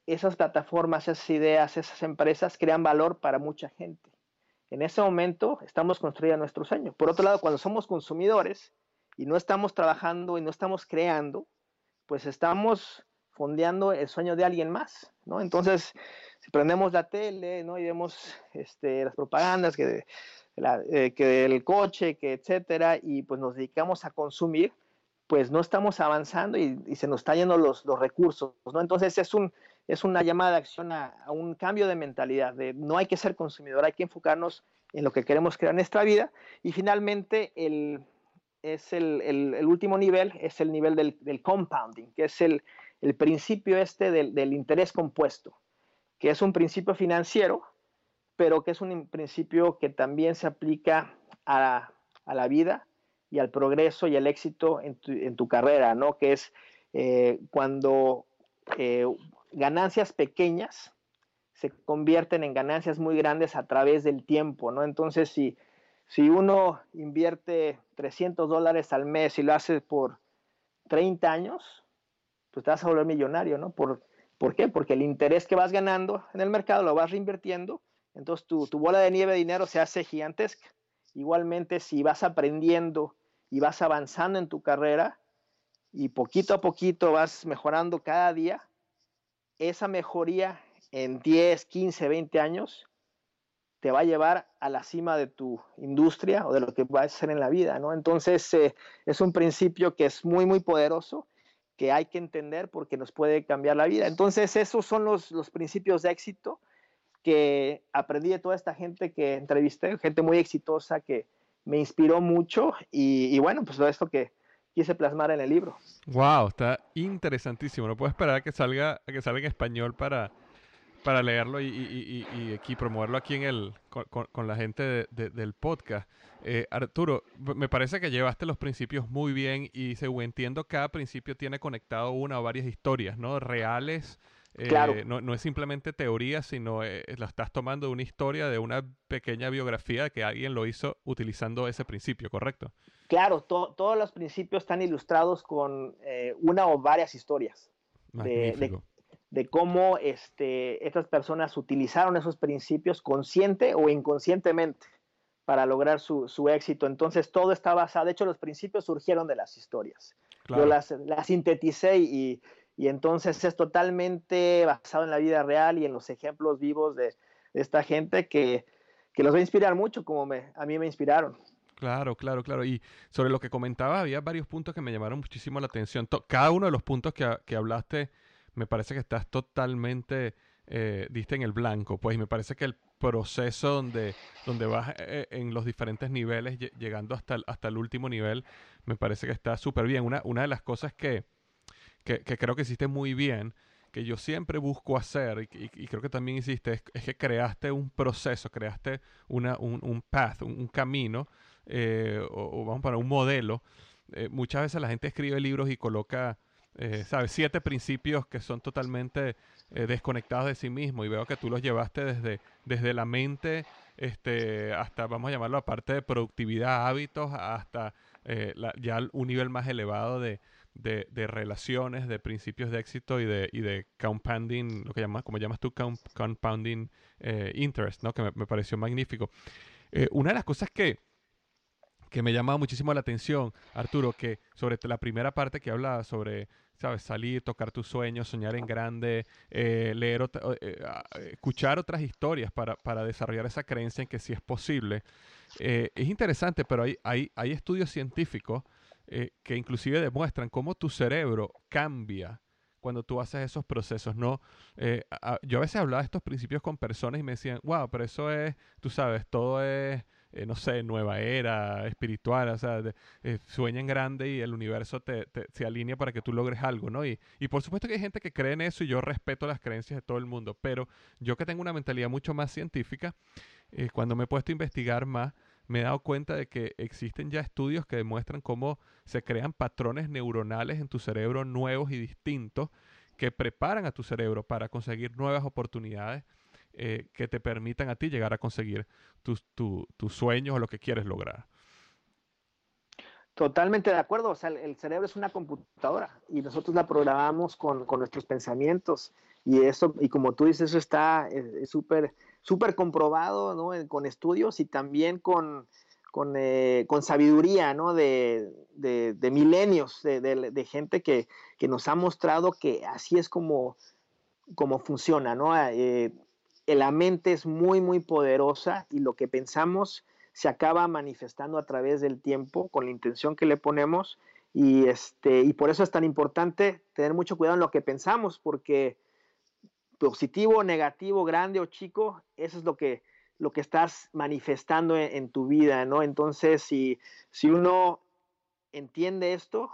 S2: esas plataformas, esas ideas, esas empresas crean valor para mucha gente. En ese momento estamos construyendo nuestro sueño. Por otro lado, cuando somos consumidores y no estamos trabajando y no estamos creando, pues estamos fondeando el sueño de alguien más, ¿no? Entonces, si prendemos la tele, ¿no? Y vemos este, las propagandas que, eh, que del coche, que etcétera, y pues nos dedicamos a consumir, pues no estamos avanzando y, se nos están yendo los, los, recursos, ¿no? Entonces es, un, es una llamada de acción a, un cambio de mentalidad, de no hay que ser consumidor, hay que enfocarnos en lo que queremos crear en nuestra vida. Y finalmente, el, es el, el, último nivel, es el nivel del, del compounding, que es el, el principio este del, interés compuesto, que es un principio financiero, pero que es un principio que también se aplica a, a la vida y al progreso y al éxito en tu, en tu carrera, ¿no? Que es eh, cuando eh, ganancias pequeñas se convierten en ganancias muy grandes a través del tiempo, ¿no? Entonces, si, si uno invierte 300 dólares al mes y lo hace por 30 años, pues te vas a volver millonario, ¿no? ¿Por, ¿por qué? Porque el interés que vas ganando en el mercado lo vas reinvirtiendo, entonces tu, tu bola de nieve de dinero se hace gigantesca. Igualmente, si vas aprendiendo y vas avanzando en tu carrera y poquito a poquito vas mejorando cada día, esa mejoría en 10, 15, 20 años te va a llevar a la cima de tu industria o de lo que vas a hacer en la vida, ¿no? Entonces eh, es un principio que es muy, muy poderoso, que hay que entender porque nos puede cambiar la vida. Entonces esos son los, los principios de éxito que aprendí de toda esta gente que entrevisté, gente muy exitosa que, me inspiró mucho y, bueno, pues todo esto que quise plasmar en el libro.
S1: Wow, está interesantísimo. No puedo esperar a que salga, a que salga en español para, para leerlo y, y, y, aquí promoverlo aquí en el con, con la gente del podcast. Eh, Arturo, me parece que llevaste los principios muy bien y según entiendo cada principio tiene conectado una o varias historias, ¿no? Reales eh, no, no, es simplemente teoría, sino eh, la estás tomando de una historia, de una pequeña biografía que alguien lo hizo utilizando ese principio, ¿correcto?
S2: Claro, todos los principios están ilustrados con una o varias historias de, de, cómo este, estas personas utilizaron esos principios consciente o inconscientemente para lograr su, su, éxito. Entonces todo está basado, de hecho los principios surgieron de las historias. Yo las, las sinteticé y, y entonces es totalmente basado en la vida real y en los ejemplos vivos de, esta gente que, los va a inspirar mucho como me, a mí me inspiraron.
S1: Claro, claro, claro. Y sobre lo que comentaba, había varios puntos que me llamaron muchísimo la atención. cada uno de los puntos que, hablaste, me parece que estás totalmente, eh, diste en el blanco. Pues me parece que el proceso donde, donde vas eh, en los diferentes niveles, llegando hasta el, hasta el último nivel, me parece que está súper bien. Una, una de las cosas que, que, creo que hiciste muy bien, que yo siempre busco hacer, y, creo que también hiciste, es, que creaste un proceso, creaste una, un, un path, un, camino, eh, o, vamos para un modelo. Muchas veces la gente escribe libros y coloca, eh, ¿sabes? Siete principios que son totalmente desconectados de sí mismo y veo que tú los llevaste desde, desde la mente este, hasta, vamos a llamarlo, aparte de productividad, hábitos, hasta ya un nivel más elevado de, de, relaciones, de principios de éxito y de, y de compounding, lo que llamas, como llamas tú, compounding eh, interest, ¿no? Que me, pareció magnífico. Eh, una de las cosas que, que me llamaba muchísimo la atención, Arturo, que sobre la primera parte que hablaba sobre, sabes, salir, tocar tus sueños, soñar en grande, eh, leer, eh, escuchar otras historias para, para, desarrollar esa creencia en que sí es posible. Eh, es interesante, pero hay, hay, hay estudios científicos que inclusive demuestran cómo tu cerebro cambia cuando tú haces esos procesos, ¿no? yo a veces hablaba de estos principios con personas y me decían, wow, pero eso es, tú sabes, todo es eh, no sé, nueva era espiritual, o sea, eh, sueña en grande y el universo te, se alinea para que tú logres algo, ¿no? Y, y por supuesto que hay gente que cree en eso y yo respeto las creencias de todo el mundo, pero yo que tengo una mentalidad mucho más científica, eh, cuando me he puesto a investigar más, me he dado cuenta de que existen ya estudios que demuestran cómo se crean patrones neuronales en tu cerebro nuevos y distintos que preparan a tu cerebro para conseguir nuevas oportunidades eh, que te permitan a ti llegar a conseguir tus, sueños o lo que quieres lograr.
S2: Totalmente de acuerdo. O sea, el cerebro es una computadora y nosotros la programamos con, nuestros pensamientos. Y eso, y como tú dices, eso está eh, súper comprobado, ¿no? Con estudios y también con, con, eh, sabiduría, ¿no? De, milenios, de, gente que, nos ha mostrado que así es como, como funciona, ¿no? La mente es muy, muy poderosa y lo que pensamos se acaba manifestando a través del tiempo con la intención que le ponemos y, este, y por eso es tan importante tener mucho cuidado en lo que pensamos porque positivo, negativo, grande o chico, eso es lo que, lo que estás manifestando en, tu vida, ¿no? Entonces, si, si uno entiende esto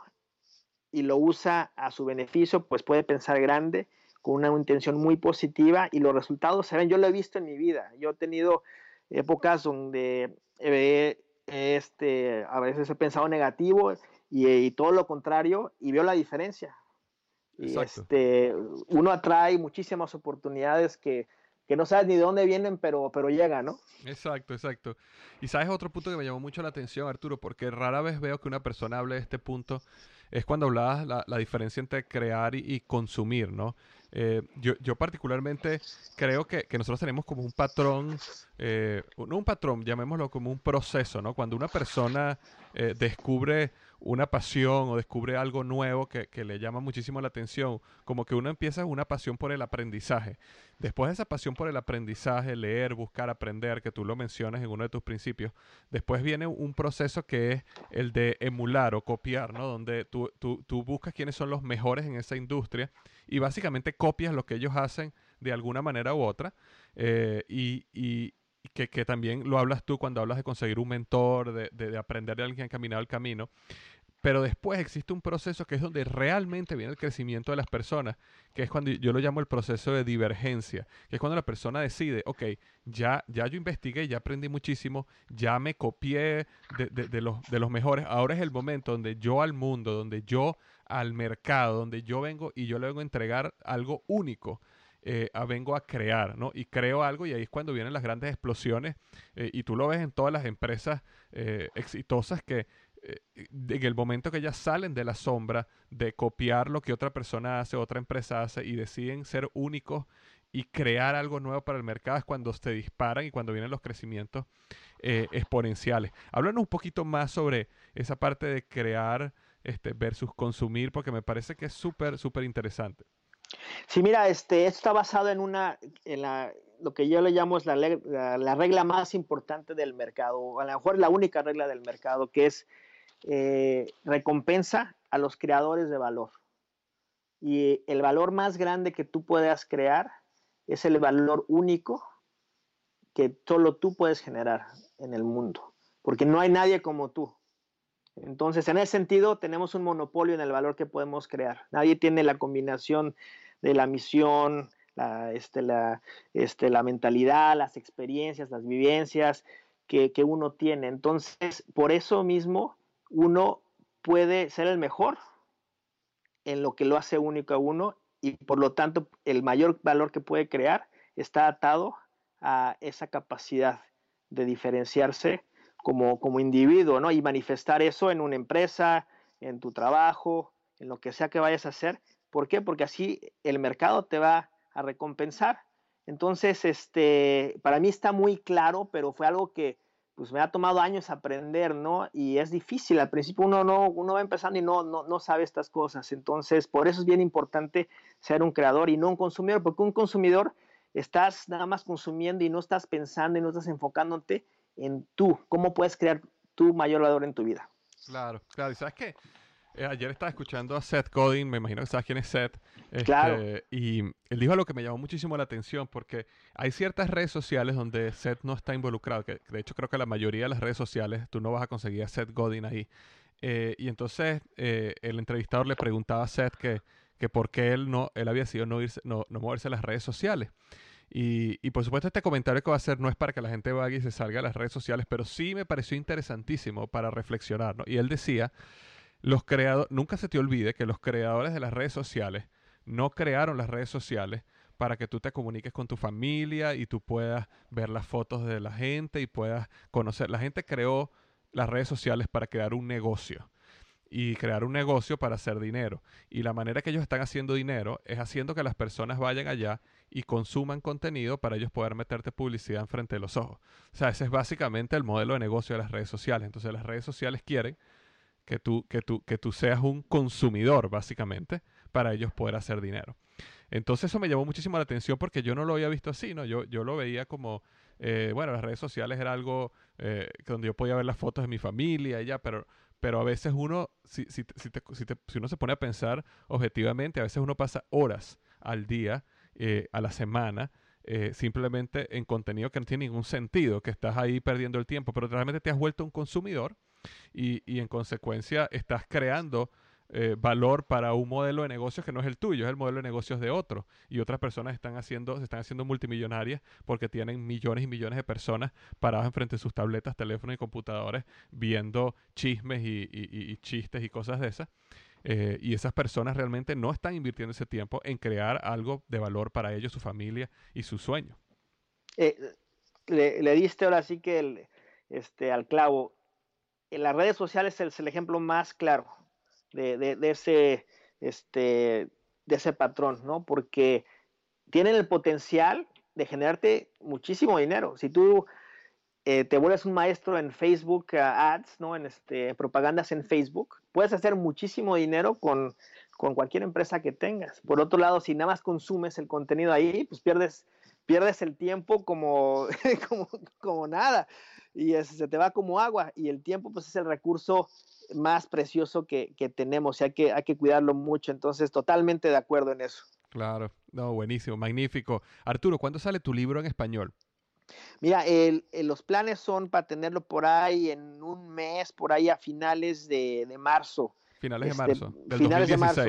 S2: y lo usa a su beneficio, pues puede pensar grande con una intención muy positiva y los resultados se ven. Yo lo he visto en mi vida. Yo he tenido épocas donde este, a veces he pensado negativo y, todo lo contrario y veo la diferencia. Y este, uno atrae muchísimas oportunidades que, que no sabes ni de dónde vienen, pero, pero llega, ¿no?
S1: Exacto, exacto. Y sabes otro punto que me llamó mucho la atención, Arturo, porque rara vez veo que una persona hable de este punto, es cuando hablabas la, la diferencia entre crear y consumir, ¿no? Eh, yo, yo, particularmente creo que, nosotros tenemos como un patrón, eh, no un patrón, llamémoslo como un proceso, ¿no? Cuando una persona eh, descubre una pasión o descubre algo nuevo que, le llama muchísimo la atención, como que uno empieza una pasión por el aprendizaje. Después de esa pasión por el aprendizaje, leer, buscar, aprender, que tú lo mencionas en uno de tus principios, después viene un proceso que es el de emular o copiar, ¿no? Donde tú, tú, tú buscas quiénes son los mejores en esa industria y básicamente copias lo que ellos hacen de alguna manera u otra. Eh, y, y que, que, también lo hablas tú cuando hablas de conseguir un mentor, de, de, aprender de alguien que ha caminado el camino. Pero después existe un proceso que es donde realmente viene el crecimiento de las personas, que es cuando yo lo llamo el proceso de divergencia, que es cuando la persona decide, ok, ya, ya yo investigué, ya aprendí muchísimo, ya me copié de, de, los, de los mejores, ahora es el momento donde yo al mundo, donde yo al mercado, donde yo vengo y yo le vengo a entregar algo único. Eh, vengo a crear, ¿no? Y creo algo y ahí es cuando vienen las grandes explosiones eh, y tú lo ves en todas las empresas eh, exitosas que en el momento que ellas salen de la sombra de copiar lo que otra persona hace, otra empresa hace y deciden ser únicos y crear algo nuevo para el mercado es cuando se disparan y cuando vienen los crecimientos exponenciales. Háblanos un poquito más sobre esa parte de crear este, versus consumir, porque me parece que es súper, súper interesante.
S2: Sí, mira, este, esto está basado en una, en la, lo que yo le llamo es la, la, regla más importante del mercado, o a lo mejor la única regla del mercado, que es eh, recompensa a los creadores de valor. Y el valor más grande que tú puedas crear es el valor único que solo tú puedes generar en el mundo, porque no hay nadie como tú. Entonces, en ese sentido, tenemos un monopolio en el valor que podemos crear. Nadie tiene la combinación de la misión, la, este, la, este, la mentalidad, las experiencias, las vivencias que, que uno tiene. Entonces, por eso mismo, uno puede ser el mejor en lo que lo hace único a uno y por lo tanto el mayor valor que puede crear está atado a esa capacidad de diferenciarse como, como individuo, ¿no? Y manifestar eso en una empresa, en tu trabajo, en lo que sea que vayas a hacer. ¿Por qué? Porque así el mercado te va a recompensar. Entonces, este, para mí está muy claro, pero fue algo que pues me ha tomado años aprender, ¿no? Y es difícil, al principio uno no, uno va empezando y no, no, no sabe estas cosas, entonces por eso es bien importante ser un creador y no un consumidor, porque un consumidor estás nada más consumiendo y no estás pensando y no estás enfocándote en tú, cómo puedes crear tu mayor valor en tu vida.
S1: Claro, claro, y sabes qué, eh, ayer estaba escuchando a Seth Godin, me imagino que sabes quién es Seth.
S2: Este, claro.
S1: Y él dijo algo que me llamó muchísimo la atención, porque hay ciertas redes sociales donde Seth no está involucrado, que de hecho creo que la mayoría de las redes sociales tú no vas a conseguir a Seth Godin ahí. Eh, y entonces eh, el entrevistador le preguntaba a Seth que, que por qué él no, él había sido no, irse, no, no moverse a las redes sociales. Y, y, por supuesto este comentario que va a hacer no es para que la gente vaya y se salga a las redes sociales, pero sí me pareció interesantísimo para reflexionar. ¿no? Y él decía los creadores, nunca se te olvide que los creadores de las redes sociales no crearon las redes sociales para que tú te comuniques con tu familia y tú puedas ver las fotos de la gente y puedas conocer. La gente creó las redes sociales para crear un negocio y crear un negocio para hacer dinero. Y la manera que ellos están haciendo dinero es haciendo que las personas vayan allá y consuman contenido para ellos poder meterte publicidad enfrente de los ojos. O sea, ese es básicamente el modelo de negocio de las redes sociales. Entonces las redes sociales quieren que tú, que tú, que tú seas un consumidor, básicamente, para ellos poder hacer dinero. Entonces eso me llamó muchísimo la atención porque yo no lo había visto así, ¿no? Yo, yo lo veía como, eh, bueno, las redes sociales era algo eh, donde yo podía ver las fotos de mi familia y ya, pero, pero a veces uno, si, si, si, si, uno se pone a pensar objetivamente, a veces uno pasa horas al día, eh, a la semana, simplemente en contenido que no tiene ningún sentido, que estás ahí perdiendo el tiempo, pero realmente te has vuelto un consumidor y, en consecuencia estás creando eh, valor para un modelo de negocios que no es el tuyo, es el modelo de negocios de otro. Y otras personas están haciendo, se están haciendo multimillonarias porque tienen millones y millones de personas paradas enfrente de sus tabletas, teléfonos y computadores viendo chismes y, chistes y cosas de esas. Eh, y esas personas realmente no están invirtiendo ese tiempo en crear algo de valor para ellos, su familia y su sueño.
S2: Eh, le, diste ahora sí que el, este, al clavo las redes sociales es el ejemplo más claro de, ese, este, de ese patrón, ¿no? Porque tienen el potencial de generarte muchísimo dinero. Si tú eh, te vuelves un maestro en Facebook uh, Ads, ¿no? En este, propagandas en Facebook, puedes hacer muchísimo dinero con, cualquier empresa que tengas. Por otro lado, si nada más consumes el contenido ahí, pues pierdes, pierdes el tiempo como nada y se te va como agua y el tiempo pues es el recurso más precioso que, tenemos y hay que, hay que cuidarlo mucho. Entonces, totalmente de acuerdo en eso.
S1: Claro, no, buenísimo, magnífico. Arturo, ¿cuándo sale tu libro en español?
S2: Mira, los planes son para tenerlo por ahí en un mes, por ahí a finales de, marzo.
S1: Finales de este, marzo.
S2: Del finales de marzo.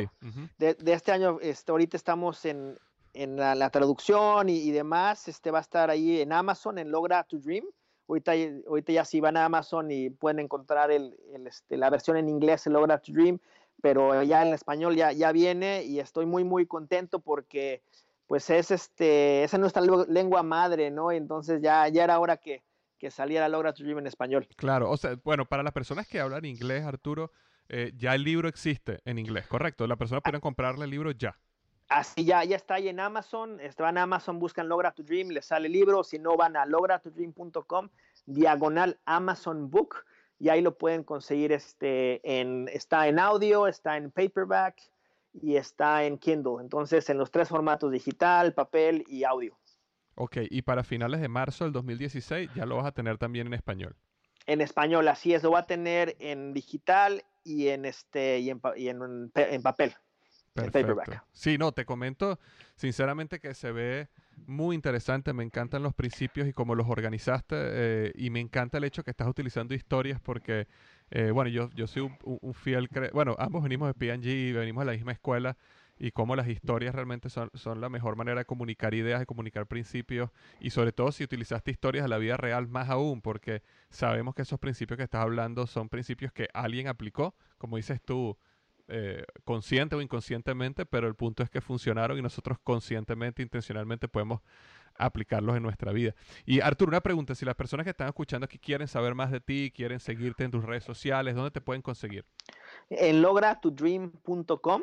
S2: de, este año, este, ahorita estamos en, en la, traducción y, y, demás. Este va a estar ahí en Amazon, en Logra to Dream. Ahorita, ahorita ya si van a Amazon y pueden encontrar el, este, la versión en inglés, el Logra to Dream, pero ya en español ya, ya viene y estoy muy, muy contento porque pues es este, esa es nuestra lengua madre, ¿no? Entonces ya, ya era hora que, que saliera Logra to Dream en español.
S1: Claro, o sea, bueno, para las personas que hablan inglés, Arturo, eh, ya el libro existe en inglés, ¿correcto? La persona puede comprarle el libro ya.
S2: Así ya, ya está ahí en Amazon. Este, van a Amazon, buscan Logra to Dream, les sale el libro. Si no, van a logratodream.com, diagonal Amazon Book, y ahí lo pueden conseguir. Este, en, está en audio, está en paperback y está en Kindle. Entonces, en los tres formatos, digital, papel y audio.
S1: Ok, y para finales de marzo del 2016 ya lo vas a tener también en español.
S2: En español, así es, lo va a tener en digital y en, este, y en, y en papel.
S1: Perfecto. Sí, no, te comento sinceramente que se ve muy interesante, me encantan los principios y cómo los organizaste eh, y me encanta el hecho que estás utilizando historias porque, eh, bueno, yo, yo soy un, fiel, bueno, ambos venimos de P&G y venimos de la misma escuela y cómo las historias realmente son, son la mejor manera de comunicar ideas, de comunicar principios y sobre todo si utilizaste historias de la vida real más aún porque sabemos que esos principios que estás hablando son principios que alguien aplicó, como dices tú, eh, consciente o inconscientemente, pero el punto es que funcionaron y nosotros conscientemente, intencionalmente podemos aplicarlos en nuestra vida. Y Arturo, una pregunta, si las personas que están escuchando aquí quieren saber más de ti, quieren seguirte en tus redes sociales, ¿dónde te pueden conseguir?
S2: En logratodream.com,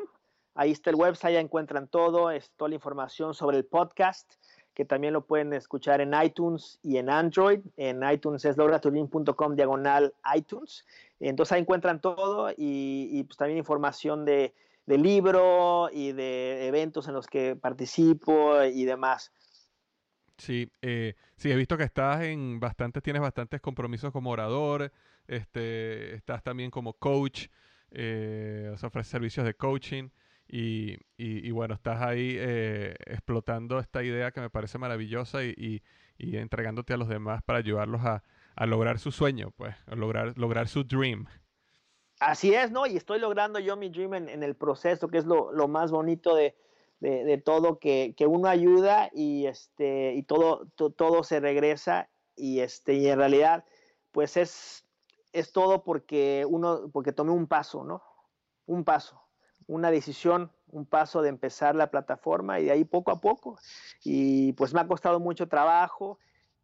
S2: ahí está el website, ahí encuentran todo, es toda la información sobre el podcast que también lo pueden escuchar en iTunes y en Android. En iTunes es lograturin.com diagonal iTunes. Entonces ahí encuentran todo y, pues también información de, de, libro y de eventos en los que participo y demás.
S1: Sí, eh, sí, he visto que estás en bastantes, tienes bastantes compromisos como orador, este, estás también como coach, eh, ofreces servicios de coaching. Y, y, bueno, estás ahí eh, explotando esta idea que me parece maravillosa y, y, entregándote a los demás para ayudarlos a, a lograr su sueño, pues, a lograr, lograr su dream.
S2: Así es, ¿no? Y estoy logrando yo mi dream en, el proceso, que es lo, lo más bonito de, de, de todo, que, que, uno ayuda y, este, y todo, todo se regresa y, este, y en realidad, pues es, es todo porque uno, porque tomé un paso, ¿no? Un paso una decisión, un paso de empezar la plataforma y de ahí poco a poco. Y pues me ha costado mucho trabajo,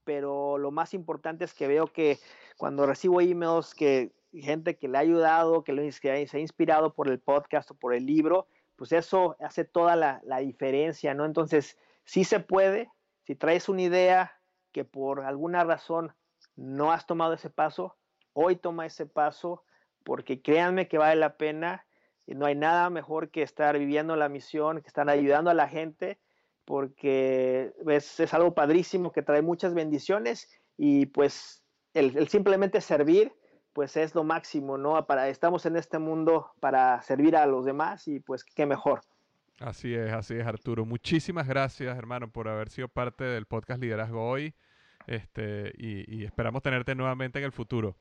S2: pero lo más importante es que veo que cuando recibo emails que gente que le ha ayudado, que, lo, se ha inspirado por el podcast o por el libro, pues eso hace toda la, la diferencia, ¿no? Entonces, sí se puede, si traes una idea que por alguna razón no has tomado ese paso, hoy toma ese paso, porque créanme que vale la pena no hay nada mejor que estar viviendo la misión, que estar ayudando a la gente, porque es, es algo padrísimo que trae muchas bendiciones y pues el, simplemente servir, pues es lo máximo, ¿no? Para, estamos en este mundo para servir a los demás y pues qué mejor.
S1: Así es, así es, Arturo. Muchísimas gracias, hermano, por haber sido parte del podcast Liderazgo hoy. Este, y, esperamos tenerte nuevamente en el futuro.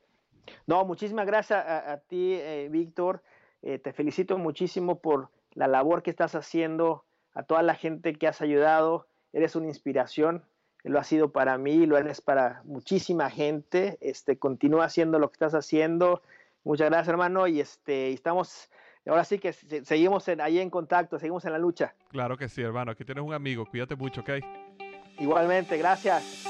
S2: No, muchísimas gracias a, ti, eh, Víctor. Eh, te felicito muchísimo por la labor que estás haciendo, a toda la gente que has ayudado. Eres una inspiración, lo ha sido para mí, lo eres para muchísima gente. Este, continúa haciendo lo que estás haciendo. Muchas gracias, hermano, y este, estamos, ahora sí que seguimos ahí en contacto, seguimos en la lucha.
S1: Claro que sí, hermano. Aquí tienes un amigo. Cuídate mucho, ¿ok?
S2: Igualmente, gracias.